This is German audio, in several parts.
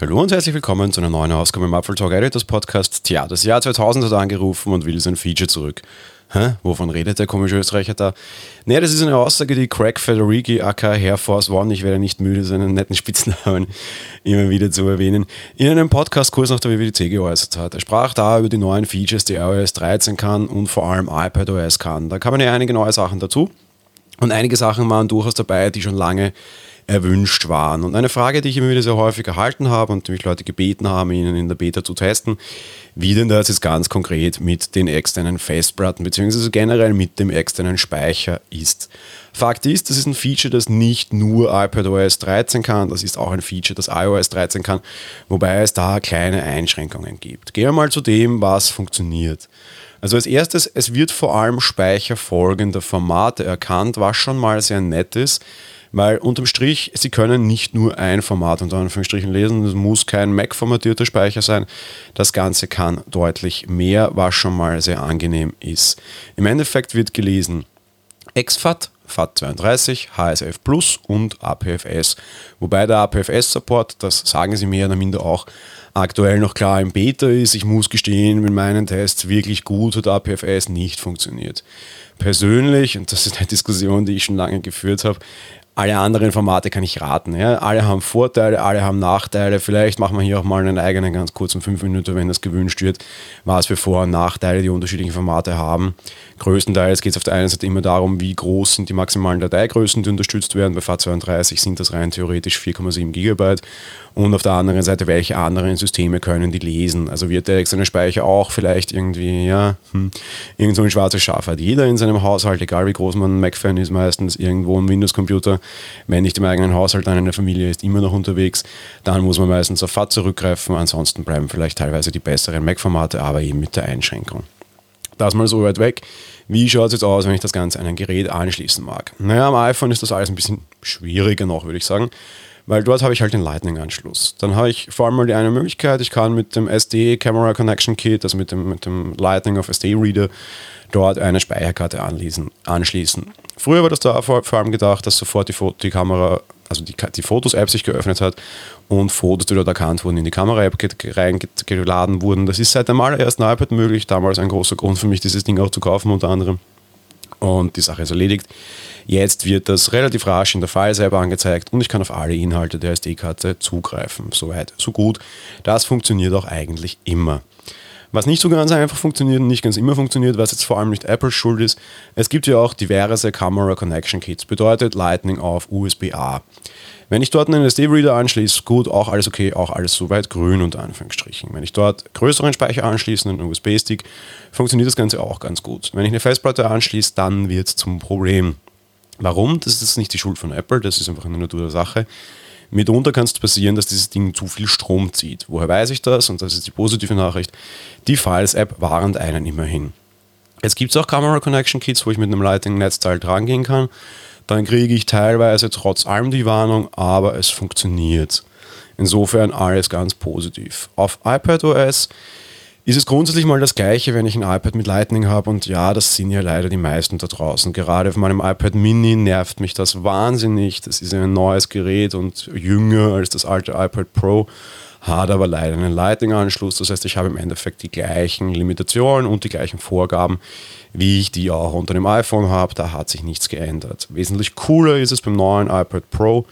Hallo und herzlich willkommen zu einer neuen Ausgabe im Apfel Talk Editors Podcast. Tja, das Jahr 2000 hat angerufen und will sein Feature zurück. Hä? Wovon redet der komische Österreicher da? Naja, das ist eine Aussage, die Craig Federighi, aka Air Force One, ich werde nicht müde, seinen netten Spitznamen immer wieder zu erwähnen, in einem Podcast-Kurs nach der WWDC geäußert hat. Er sprach da über die neuen Features, die iOS 13 kann und vor allem iPadOS kann. Da kamen ja einige neue Sachen dazu und einige Sachen waren durchaus dabei, die schon lange erwünscht waren. Und eine Frage, die ich immer wieder sehr häufig erhalten habe und die mich Leute gebeten haben, ihnen in der Beta zu testen, wie denn das jetzt ganz konkret mit den externen Festplatten bzw. generell mit dem externen Speicher ist. Fakt ist, das ist ein Feature, das nicht nur iPadOS 13 kann, das ist auch ein Feature, das iOS 13 kann, wobei es da kleine Einschränkungen gibt. Gehen wir mal zu dem, was funktioniert. Also als erstes, es wird vor allem Speicher folgender Formate erkannt, was schon mal sehr nett ist. Weil unterm Strich, Sie können nicht nur ein Format unter Anführungsstrichen lesen. Es muss kein Mac-formatierter Speicher sein. Das Ganze kann deutlich mehr, was schon mal sehr angenehm ist. Im Endeffekt wird gelesen exFAT, FAT32, HSF Plus und APFS. Wobei der APFS-Support, das sagen sie mehr oder minder auch, aktuell noch klar im Beta ist. Ich muss gestehen, mit meinen Tests wirklich gut hat APFS nicht funktioniert. Persönlich, und das ist eine Diskussion, die ich schon lange geführt habe, alle anderen Formate kann ich raten. Ja? Alle haben Vorteile, alle haben Nachteile. Vielleicht machen wir hier auch mal einen eigenen ganz kurzen 5 Minuten, wenn das gewünscht wird, was für Vor- und Nachteile die unterschiedlichen Formate haben. Größtenteils geht es auf der einen Seite immer darum, wie groß sind die maximalen Dateigrößen, die unterstützt werden. Bei FAT32 sind das rein theoretisch 4,7 Gigabyte. Und auf der anderen Seite, welche anderen Systeme können die lesen? Also wird der externe Speicher auch vielleicht irgendwie, ja, hm, irgend so ein schwarzes Schaf hat jeder in seinem Haushalt, egal wie groß man ein Mac-Fan ist, meistens irgendwo ein Windows-Computer wenn nicht im eigenen Haushalt, dann in der Familie ist immer noch unterwegs, dann muss man meistens auf FAT zurückgreifen. Ansonsten bleiben vielleicht teilweise die besseren Mac-Formate, aber eben mit der Einschränkung. Das mal so weit weg. Wie schaut es jetzt aus, wenn ich das Ganze an ein Gerät anschließen mag? Naja, am iPhone ist das alles ein bisschen schwieriger noch, würde ich sagen weil dort habe ich halt den Lightning-Anschluss. Dann habe ich vor allem mal die eine Möglichkeit, ich kann mit dem SD Camera Connection Kit, also mit dem, mit dem Lightning auf SD-Reader, dort eine Speicherkarte anschließen. anschließen. Früher war das da vor, vor allem gedacht, dass sofort die, die Kamera, also die, die Fotos-App sich geöffnet hat und Fotos, die dort erkannt wurden, in die Kamera-App reingeladen wurden. Das ist seit dem allerersten iPad möglich. Damals ein großer Grund für mich, dieses Ding auch zu kaufen, unter anderem. Und die Sache ist erledigt. Jetzt wird das relativ rasch in der File selber angezeigt und ich kann auf alle Inhalte der SD-Karte zugreifen. Soweit, so gut. Das funktioniert auch eigentlich immer. Was nicht so ganz einfach funktioniert und nicht ganz immer funktioniert, was jetzt vor allem nicht Apples Schuld ist, es gibt ja auch diverse Camera Connection Kits, bedeutet Lightning auf USB-A. Wenn ich dort einen SD-Reader anschließe, gut, auch alles okay, auch alles soweit grün unter Anführungsstrichen. Wenn ich dort größeren Speicher anschließe, einen USB-Stick, funktioniert das Ganze auch ganz gut. Wenn ich eine Festplatte anschließe, dann wird es zum Problem. Warum? Das ist nicht die Schuld von Apple, das ist einfach eine Natur der Sache. Mitunter kann es passieren, dass dieses Ding zu viel Strom zieht. Woher weiß ich das? Und das ist die positive Nachricht. Die Files-App warnt einen immerhin. Jetzt gibt es auch Camera Connection Kits, wo ich mit einem Lightning-Netzteil drangehen kann. Dann kriege ich teilweise trotz allem die Warnung, aber es funktioniert. Insofern alles ganz positiv. Auf iPadOS ist es grundsätzlich mal das Gleiche, wenn ich ein iPad mit Lightning habe. Und ja, das sind ja leider die meisten da draußen. Gerade auf meinem iPad Mini nervt mich das wahnsinnig. Das ist ein neues Gerät und jünger als das alte iPad Pro. Hat aber leider einen Lightning-Anschluss. Das heißt, ich habe im Endeffekt die gleichen Limitationen und die gleichen Vorgaben, wie ich die auch unter dem iPhone habe. Da hat sich nichts geändert. Wesentlich cooler ist es beim neuen iPad Pro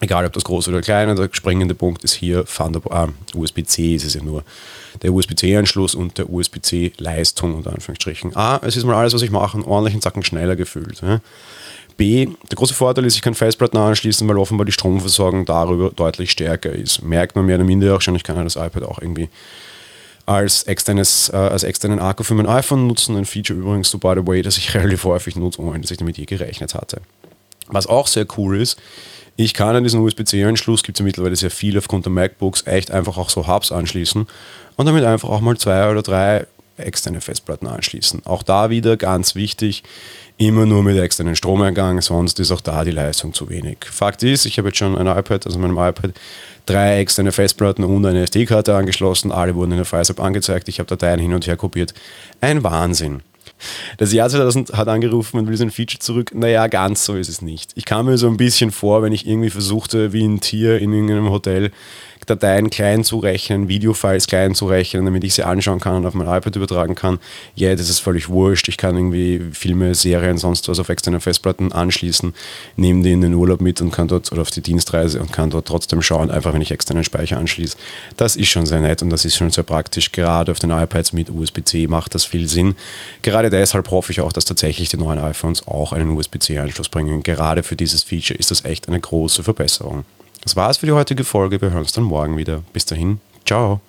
Egal ob das groß oder klein, der springende Punkt ist hier äh, USB-C ist es ja nur. Der USB-C-Anschluss und der USB-C-Leistung unter Anführungsstrichen. A, es ist mal alles, was ich mache, ordentlich einen Zacken schneller gefühlt. Ja. B, der große Vorteil ist, ich kann Festplatten anschließen, weil offenbar die Stromversorgung darüber deutlich stärker ist. Merkt man mehr oder minder auch schon, ich kann ja das iPad auch irgendwie als, externes, äh, als externen Akku für mein iPhone nutzen. Ein Feature übrigens, so by the way, das ich relativ häufig nutze, ohne dass ich damit je gerechnet hatte. Was auch sehr cool ist, ich kann an diesen USB-C-Anschluss, gibt es ja mittlerweile sehr viel aufgrund der MacBooks, echt einfach auch so Hubs anschließen und damit einfach auch mal zwei oder drei externe Festplatten anschließen. Auch da wieder ganz wichtig, immer nur mit externen Stromeingang, sonst ist auch da die Leistung zu wenig. Fakt ist, ich habe jetzt schon ein iPad, also meinem iPad, drei externe Festplatten und eine SD-Karte angeschlossen, alle wurden in der FileSub angezeigt, ich habe Dateien hin und her kopiert. Ein Wahnsinn. Das Jahr 2000 hat angerufen und will sein Feature zurück. Naja, ganz so ist es nicht. Ich kam mir so ein bisschen vor, wenn ich irgendwie versuchte, wie ein Tier in irgendeinem Hotel Dateien klein zurechnen, Videofiles klein zurechnen, damit ich sie anschauen kann und auf mein iPad übertragen kann. Ja, yeah, das ist völlig wurscht. Ich kann irgendwie Filme, Serien, sonst was auf externe Festplatten anschließen, nehme die in den Urlaub mit und kann dort oder auf die Dienstreise und kann dort trotzdem schauen, einfach wenn ich externen Speicher anschließe. Das ist schon sehr nett und das ist schon sehr praktisch. Gerade auf den iPads mit USB-C macht das viel Sinn. Gerade deshalb hoffe ich auch, dass tatsächlich die neuen iPhones auch einen USB-C-Anschluss bringen. Gerade für dieses Feature ist das echt eine große Verbesserung. Das war's für die heutige Folge. Wir hören uns dann morgen wieder. Bis dahin, ciao.